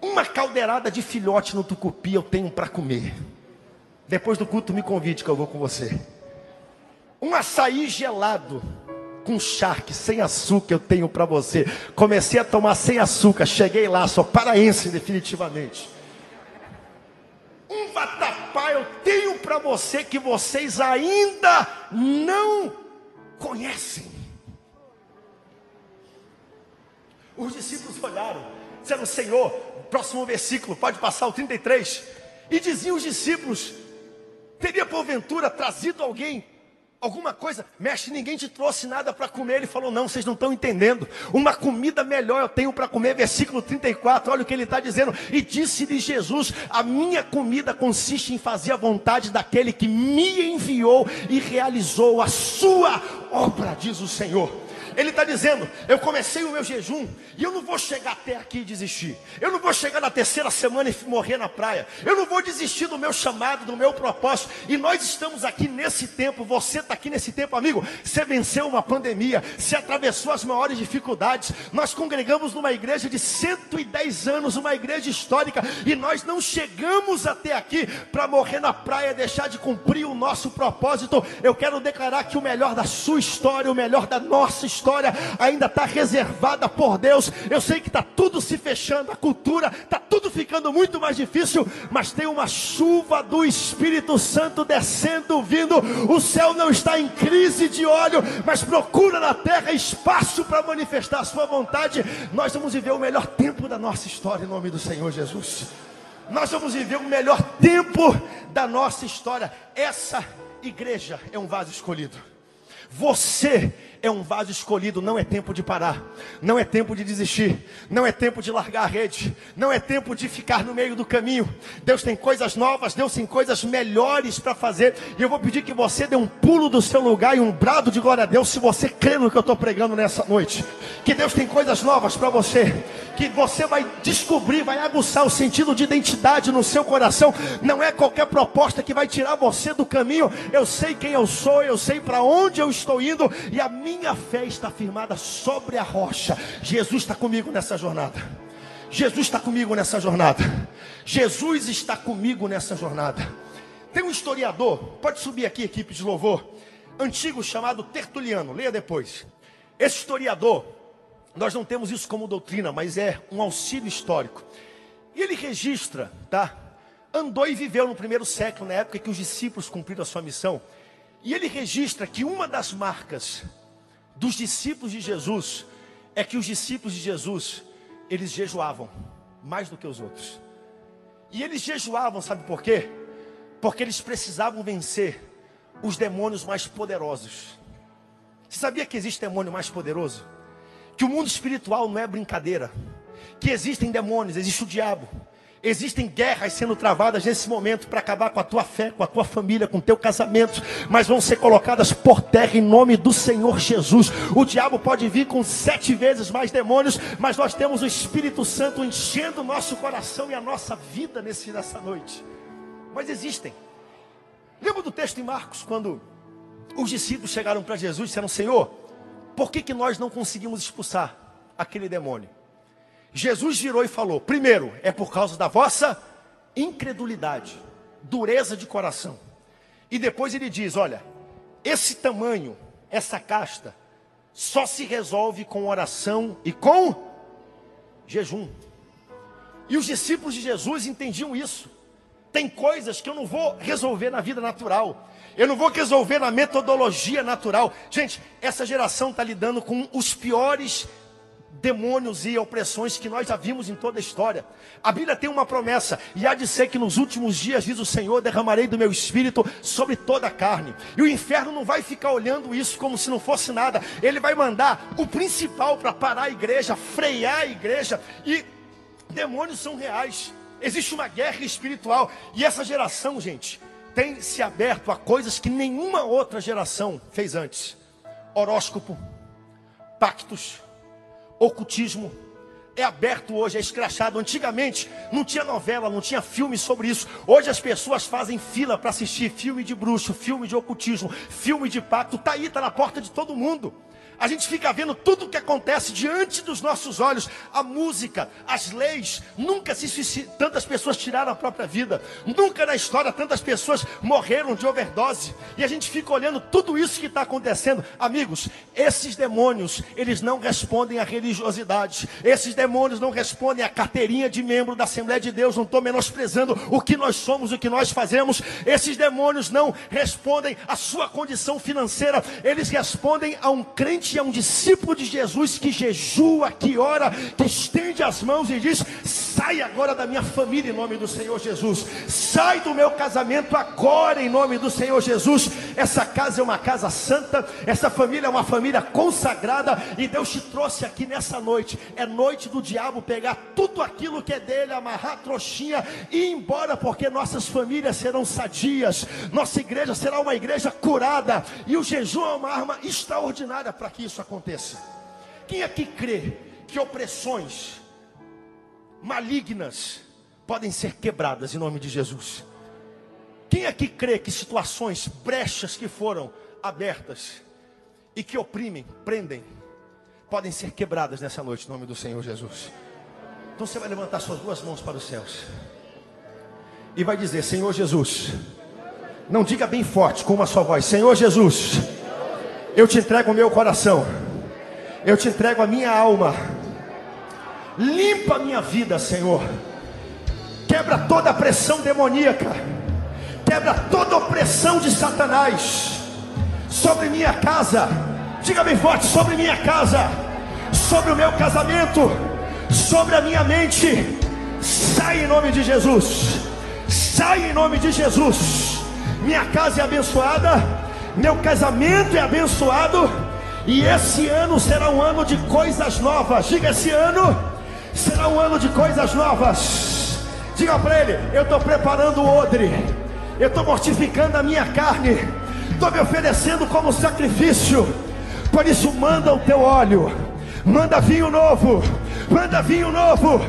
Uma caldeirada de filhote no tucupi eu tenho para comer. Depois do culto me convide que eu vou com você. Um açaí gelado com charque, sem açúcar eu tenho para você. Comecei a tomar sem açúcar, cheguei lá, sou paraense definitivamente. Um vatapá eu tenho para você que vocês ainda não conhecem. Os discípulos olharam, disseram, Senhor, próximo versículo, pode passar o 33. E diziam os discípulos: teria porventura trazido alguém alguma coisa, mestre, ninguém te trouxe nada para comer. Ele falou: Não, vocês não estão entendendo. Uma comida melhor eu tenho para comer. Versículo 34, olha o que ele está dizendo. E disse-lhe Jesus: A minha comida consiste em fazer a vontade daquele que me enviou e realizou a sua obra, diz o Senhor. Ele está dizendo: Eu comecei o meu jejum e eu não vou chegar até aqui e desistir. Eu não vou chegar na terceira semana e morrer na praia. Eu não vou desistir do meu chamado, do meu propósito. E nós estamos aqui nesse tempo. Você está aqui nesse tempo, amigo. Você venceu uma pandemia, você atravessou as maiores dificuldades. Nós congregamos numa igreja de 110 anos, uma igreja histórica, e nós não chegamos até aqui para morrer na praia, deixar de cumprir o nosso propósito. Eu quero declarar que o melhor da sua história, o melhor da nossa história, ainda está reservada por Deus. Eu sei que está tudo se fechando, a cultura está tudo ficando muito mais difícil, mas tem uma chuva do Espírito Santo descendo, vindo. O céu não está em crise de óleo, mas procura na terra espaço para manifestar a sua vontade. Nós vamos viver o melhor tempo da nossa história em nome do Senhor Jesus. Nós vamos viver o melhor tempo da nossa história. Essa igreja é um vaso escolhido. Você é um vaso escolhido, não é tempo de parar, não é tempo de desistir, não é tempo de largar a rede, não é tempo de ficar no meio do caminho. Deus tem coisas novas, Deus tem coisas melhores para fazer. E eu vou pedir que você dê um pulo do seu lugar e um brado de glória a Deus, se você crê no que eu estou pregando nessa noite. Que Deus tem coisas novas para você, que você vai descobrir, vai aguçar o sentido de identidade no seu coração. Não é qualquer proposta que vai tirar você do caminho. Eu sei quem eu sou, eu sei para onde eu estou indo e a minha minha fé está firmada sobre a rocha. Jesus está comigo nessa jornada. Jesus está comigo nessa jornada. Jesus está comigo nessa jornada. Tem um historiador, pode subir aqui, equipe de louvor, antigo chamado Tertuliano, leia depois. Esse historiador, nós não temos isso como doutrina, mas é um auxílio histórico. E ele registra, tá? Andou e viveu no primeiro século, na época que os discípulos cumpriram a sua missão. E ele registra que uma das marcas dos discípulos de Jesus é que os discípulos de Jesus, eles jejuavam mais do que os outros. E eles jejuavam, sabe por quê? Porque eles precisavam vencer os demônios mais poderosos. Você sabia que existe demônio mais poderoso? Que o mundo espiritual não é brincadeira. Que existem demônios, existe o diabo. Existem guerras sendo travadas nesse momento para acabar com a tua fé, com a tua família, com o teu casamento, mas vão ser colocadas por terra em nome do Senhor Jesus. O diabo pode vir com sete vezes mais demônios, mas nós temos o Espírito Santo enchendo o nosso coração e a nossa vida nesse, nessa noite. Mas existem. Lembra do texto em Marcos, quando os discípulos chegaram para Jesus e disseram: Senhor, por que, que nós não conseguimos expulsar aquele demônio? Jesus virou e falou: primeiro, é por causa da vossa incredulidade, dureza de coração. E depois ele diz: olha, esse tamanho, essa casta, só se resolve com oração e com jejum. E os discípulos de Jesus entendiam isso. Tem coisas que eu não vou resolver na vida natural. Eu não vou resolver na metodologia natural. Gente, essa geração está lidando com os piores demônios e opressões que nós já vimos em toda a história. A Bíblia tem uma promessa, e há de ser que nos últimos dias, diz o Senhor, derramarei do meu espírito sobre toda a carne. E o inferno não vai ficar olhando isso como se não fosse nada. Ele vai mandar o principal para parar a igreja, frear a igreja. E demônios são reais. Existe uma guerra espiritual. E essa geração, gente, tem se aberto a coisas que nenhuma outra geração fez antes: horóscopo, pactos ocultismo é aberto hoje, é escrachado. Antigamente não tinha novela, não tinha filme sobre isso. Hoje as pessoas fazem fila para assistir filme de bruxo, filme de ocultismo, filme de pacto. Está aí, está na porta de todo mundo. A gente fica vendo tudo o que acontece diante dos nossos olhos. A música, as leis. Nunca se tantas pessoas tiraram a própria vida. Nunca na história tantas pessoas morreram de overdose. E a gente fica olhando tudo isso que está acontecendo. Amigos, esses demônios, eles não respondem à religiosidade. Esses demônios não respondem à carteirinha de membro da Assembleia de Deus. Não estou menosprezando o que nós somos, o que nós fazemos. Esses demônios não respondem à sua condição financeira. Eles respondem a um crente é um discípulo de Jesus que jejua, que ora, que estende as mãos e diz: Sai agora da minha família em nome do Senhor Jesus. Sai do meu casamento agora em nome do Senhor Jesus. Essa casa é uma casa santa, essa família é uma família consagrada e Deus te trouxe aqui nessa noite. É noite do diabo pegar tudo aquilo que é dele, amarrar a trouxinha e ir embora, porque nossas famílias serão sadias, nossa igreja será uma igreja curada e o jejum é uma arma extraordinária para que isso aconteça. Quem aqui crê que opressões malignas podem ser quebradas em nome de Jesus? Quem aqui crê que situações, brechas que foram abertas e que oprimem, prendem, podem ser quebradas nessa noite em nome do Senhor Jesus? Então você vai levantar suas duas mãos para os céus e vai dizer: Senhor Jesus, não diga bem forte com a sua voz, Senhor Jesus, eu te entrego o meu coração, eu te entrego a minha alma Limpa a minha vida, Senhor. Quebra toda a pressão demoníaca. Quebra toda opressão de Satanás sobre minha casa. Diga bem forte: sobre minha casa, sobre o meu casamento, sobre a minha mente. Sai em nome de Jesus. Sai em nome de Jesus. Minha casa é abençoada. Meu casamento é abençoado. E esse ano será um ano de coisas novas. Diga esse ano Será um ano de coisas novas. Diga para ele: Eu estou preparando o odre, eu estou mortificando a minha carne, estou me oferecendo como sacrifício. Por isso, manda o teu óleo, manda vinho novo, manda vinho novo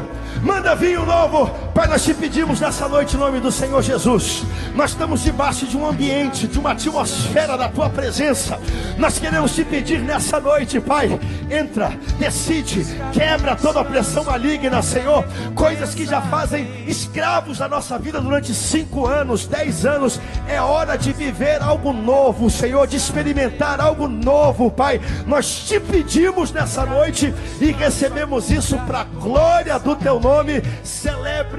Manda vinho novo. Pai, nós te pedimos nessa noite em nome do Senhor Jesus. Nós estamos debaixo de um ambiente, de uma atmosfera da tua presença. Nós queremos te pedir nessa noite, Pai. Entra, decide, quebra toda a pressão maligna, Senhor. Coisas que já fazem escravos da nossa vida durante cinco anos, dez anos. É hora de viver algo novo, Senhor, de experimentar algo novo, Pai. Nós te pedimos nessa noite e recebemos isso para a glória do teu nome nome,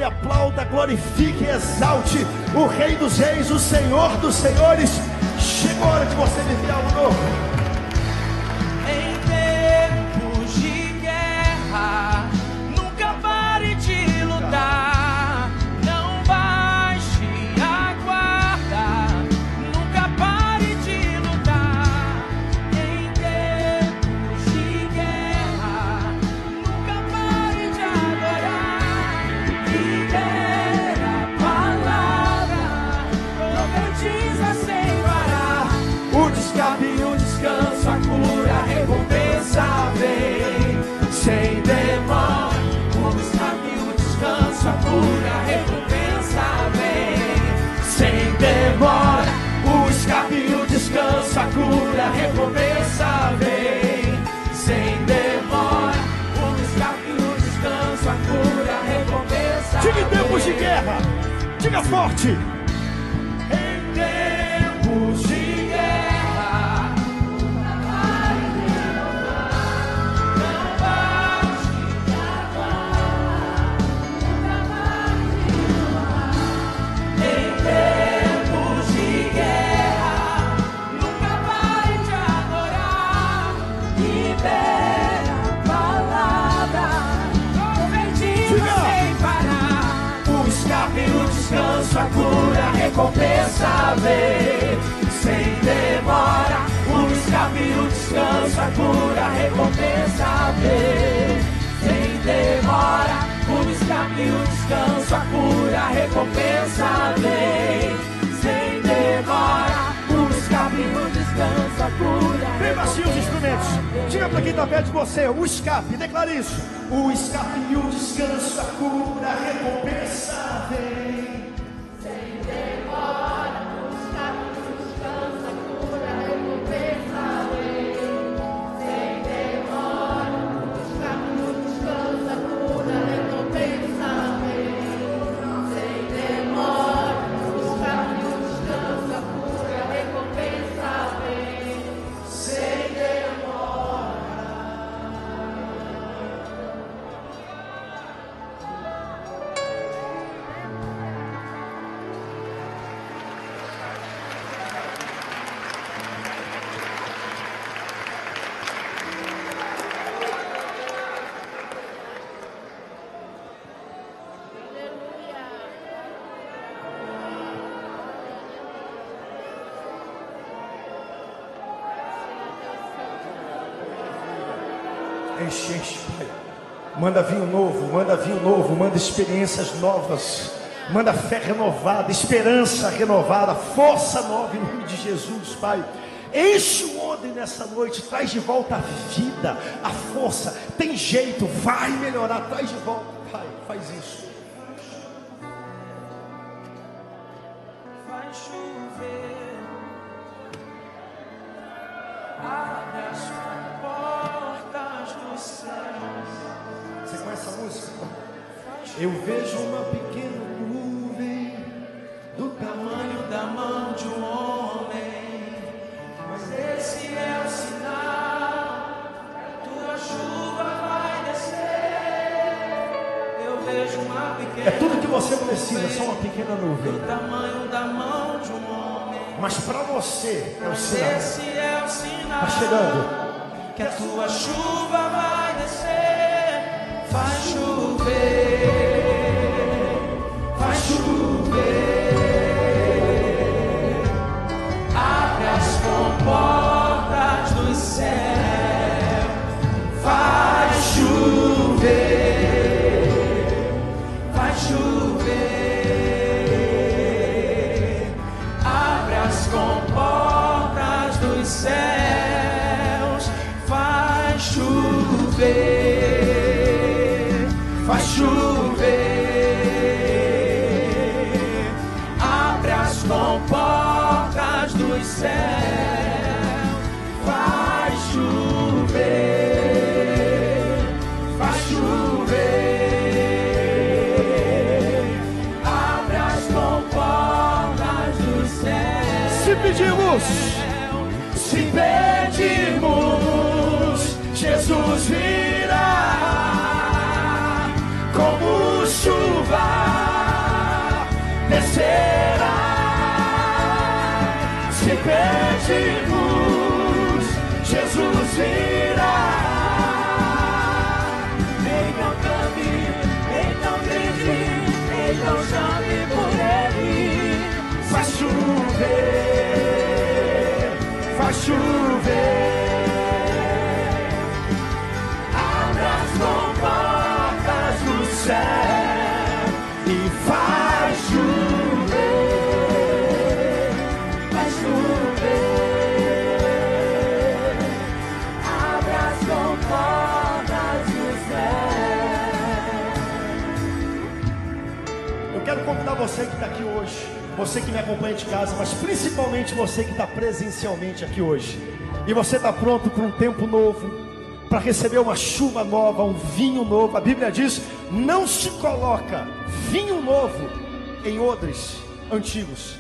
celebre, aplauda, glorifique exalte o Rei dos Reis, o Senhor dos Senhores. Chegou a hora de você viver algo novo. Diga em tempos de guerra, diga forte. Em tempos descanso, a cura, a recompensa vem sem demora. O escape, o descanso, a cura, a recompensa vem sem demora. O escape, o descanso, a cura. Vem baixinho os instrumentos. Diga para quem está perto de você: o escape, declare isso. O escape, o descanso, a cura, a recompensa vem. Enche, Pai. Manda vinho novo, manda vinho novo, manda experiências novas. Manda fé renovada, esperança renovada, força nova em nome de Jesus, Pai. Enche o odre nessa noite, traz de volta a vida, a força. Tem jeito, vai melhorar, traz de volta, dos céus, vai chover, vai você que me acompanha de casa, mas principalmente você que está presencialmente aqui hoje. E você está pronto para um tempo novo, para receber uma chuva nova, um vinho novo. A Bíblia diz: não se coloca vinho novo em odres antigos.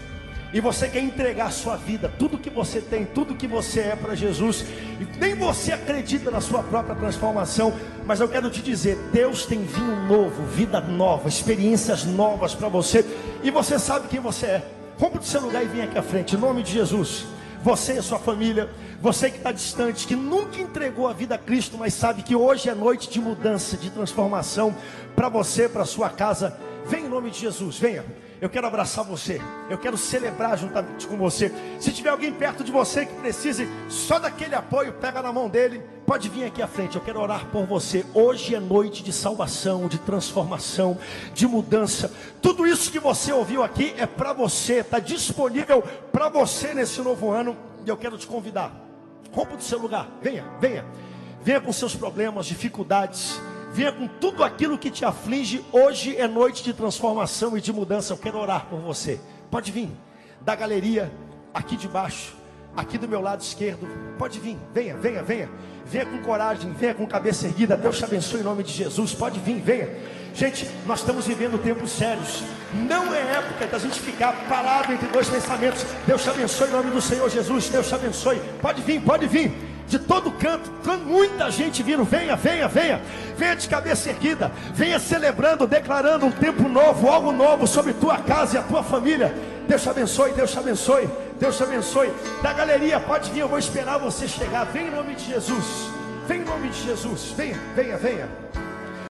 E você quer entregar sua vida, tudo que você tem, tudo que você é para Jesus. E nem você acredita na sua própria transformação. Mas eu quero te dizer: Deus tem vinho novo, vida nova, experiências novas para você. E você sabe quem você é. Rompa do seu lugar e vem aqui à frente, em nome de Jesus. Você e sua família, você que está distante, que nunca entregou a vida a Cristo, mas sabe que hoje é noite de mudança, de transformação para você, para sua casa. Vem em nome de Jesus, venha. Eu quero abraçar você. Eu quero celebrar juntamente com você. Se tiver alguém perto de você que precise só daquele apoio, pega na mão dele. Pode vir aqui à frente. Eu quero orar por você. Hoje é noite de salvação, de transformação, de mudança. Tudo isso que você ouviu aqui é para você. Está disponível para você nesse novo ano. E eu quero te convidar. Rompa do seu lugar. Venha, venha. Venha com seus problemas, dificuldades. Venha com tudo aquilo que te aflige. Hoje é noite de transformação e de mudança. Eu quero orar por você. Pode vir da galeria, aqui de baixo, aqui do meu lado esquerdo. Pode vir, venha, venha, venha. Venha com coragem, venha com cabeça erguida. Deus te abençoe em nome de Jesus. Pode vir, venha. Gente, nós estamos vivendo tempos sérios. Não é época da gente ficar parado entre dois pensamentos. Deus te abençoe em nome do Senhor Jesus. Deus te abençoe. Pode vir, pode vir de todo canto, muita gente vindo, venha, venha, venha, venha de cabeça erguida, venha celebrando, declarando um tempo novo, algo novo sobre tua casa e a tua família. Deus te abençoe, Deus te abençoe, Deus te abençoe. Da galeria, pode vir, eu vou esperar você chegar. Vem em nome de Jesus, vem em nome de Jesus, venha, venha, venha.